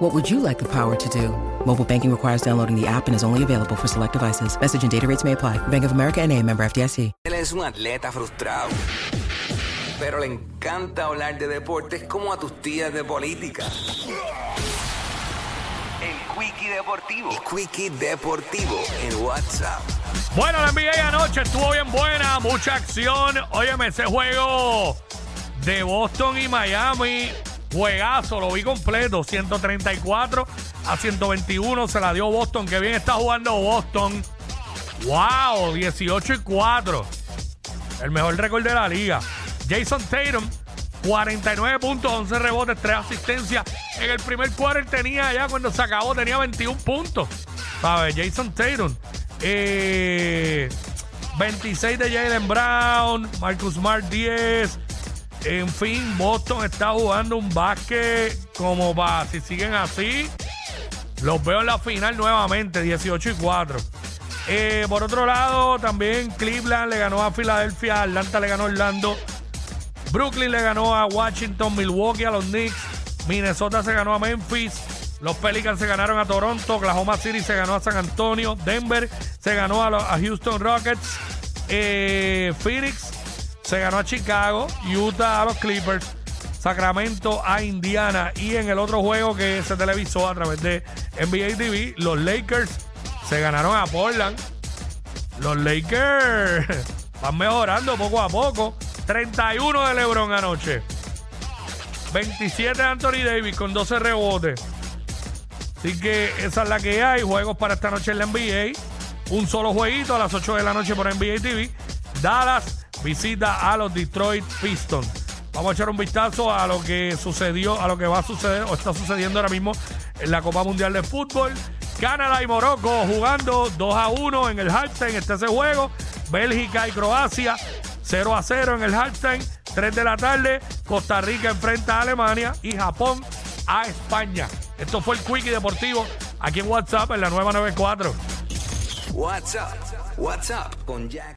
What would you like the power to do? Mobile banking requires downloading the app and is only available for select devices. Message and data rates may apply. Bank of America and a member FDIC. Él es un atleta frustrado, pero le encanta hablar de deportes como a tus tías de política. El Quickie Deportivo. El Quickie Deportivo en WhatsApp. Bueno, la NBA anoche estuvo bien buena, mucha acción. Óyeme, ese juego de Boston y Miami, juegazo, lo vi completo. 134 a 121 se la dio Boston. Qué bien está jugando Boston. Wow, 18 y 4. El mejor récord de la liga. Jason Tatum, 49 puntos, 11 rebotes, 3 asistencias. En el primer quarter tenía ya, cuando se acabó, tenía 21 puntos. ¿Sabes? Jason Tatum. Eh, 26 de Jalen Brown, Marcus Smart 10. En fin, Boston está jugando un básquet como va. Si siguen así, los veo en la final nuevamente, 18 y 4. Eh, por otro lado, también Cleveland le ganó a Filadelfia, Atlanta le ganó a Orlando, Brooklyn le ganó a Washington, Milwaukee a los Knicks, Minnesota se ganó a Memphis, los Pelicans se ganaron a Toronto, Oklahoma City se ganó a San Antonio, Denver se ganó a, Houston Rockets, eh, Phoenix se ganó a Chicago, Utah a los Clippers, Sacramento a Indiana y en el otro juego que se televisó a través de NBA TV, los Lakers se ganaron a Portland. Los Lakers van mejorando poco a poco. 31 de LeBron anoche. 27 de Anthony Davis con 12 rebotes. Así que esa es la que hay. Juegos para esta noche en la NBA. Un solo jueguito a las 8 de la noche por NBA TV. Dallas visita a los Detroit Pistons. Vamos a echar un vistazo a lo que sucedió, a lo que va a suceder o está sucediendo ahora mismo en la Copa Mundial de Fútbol. Canadá y Morocco jugando 2 a 1 en el halftime. Este es el juego. Bélgica y Croacia 0 a 0 en el halftime. 3 de la tarde. Costa Rica enfrenta a Alemania y Japón a España. Esto fue el Quickie Deportivo aquí en WhatsApp en la nueva 94. WhatsApp. WhatsApp con Jack.